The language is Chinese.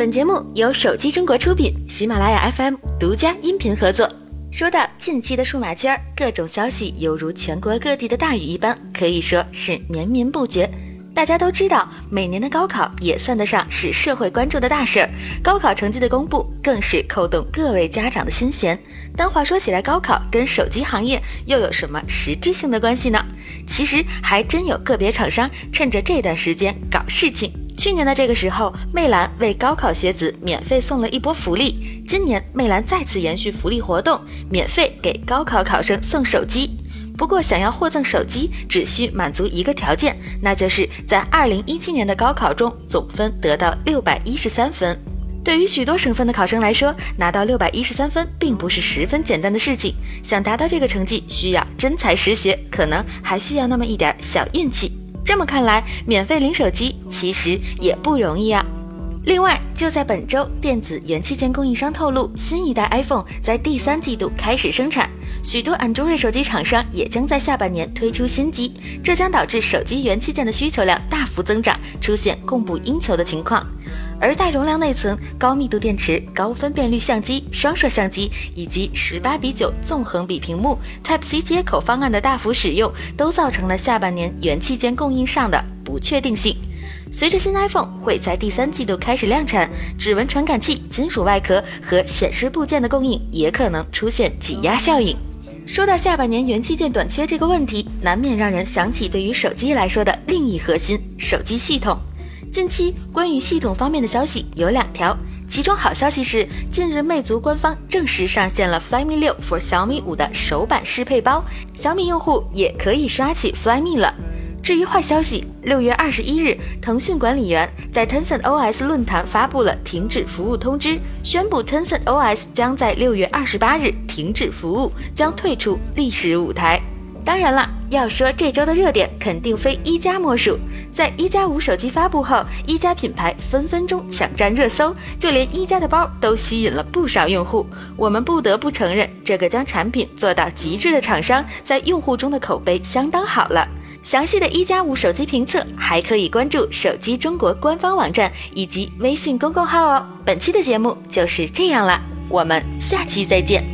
本节目由手机中国出品，喜马拉雅 FM 独家音频合作。说到近期的数码圈，各种消息犹如全国各地的大雨一般，可以说是绵绵不绝。大家都知道，每年的高考也算得上是社会关注的大事儿，高考成绩的公布更是扣动各位家长的心弦。但话说起来，高考跟手机行业又有什么实质性的关系呢？其实还真有个别厂商趁着这段时间搞事情。去年的这个时候，魅蓝为高考学子免费送了一波福利。今年，魅蓝再次延续福利活动，免费给高考考生送手机。不过，想要获赠手机，只需满足一个条件，那就是在2017年的高考中总分得到613分。对于许多省份的考生来说，拿到613分并不是十分简单的事情。想达到这个成绩，需要真才实学，可能还需要那么一点小运气。这么看来，免费领手机其实也不容易啊。另外，就在本周，电子元器件供应商透露，新一代 iPhone 在第三季度开始生产，许多 Android 手机厂商也将在下半年推出新机，这将导致手机元器件的需求量大幅增长，出现供不应求的情况。而大容量内存、高密度电池、高分辨率相机、双摄像机以及十八比九纵横比屏幕、Type C 接口方案的大幅使用，都造成了下半年元器件供应上的不确定性。随着新 iPhone 会在第三季度开始量产，指纹传感器、金属外壳和显示部件的供应也可能出现挤压效应。说到下半年元器件短缺这个问题，难免让人想起对于手机来说的另一核心——手机系统。近期关于系统方面的消息有两条，其中好消息是，近日魅族官方正式上线了 Flyme 六 for 小米五的手版适配包，小米用户也可以刷起 Flyme 了。至于坏消息，六月二十一日，腾讯管理员在 Tencent OS 论坛发布了停止服务通知，宣布 Tencent OS 将在六月二十八日停止服务，将退出历史舞台。当然了，要说这周的热点，肯定非一加莫属。在一加五手机发布后，一加品牌分分钟抢占热搜，就连一加的包都吸引了不少用户。我们不得不承认，这个将产品做到极致的厂商，在用户中的口碑相当好了。详细的一加五手机评测还可以关注手机中国官方网站以及微信公众号哦。本期的节目就是这样了我们下期再见。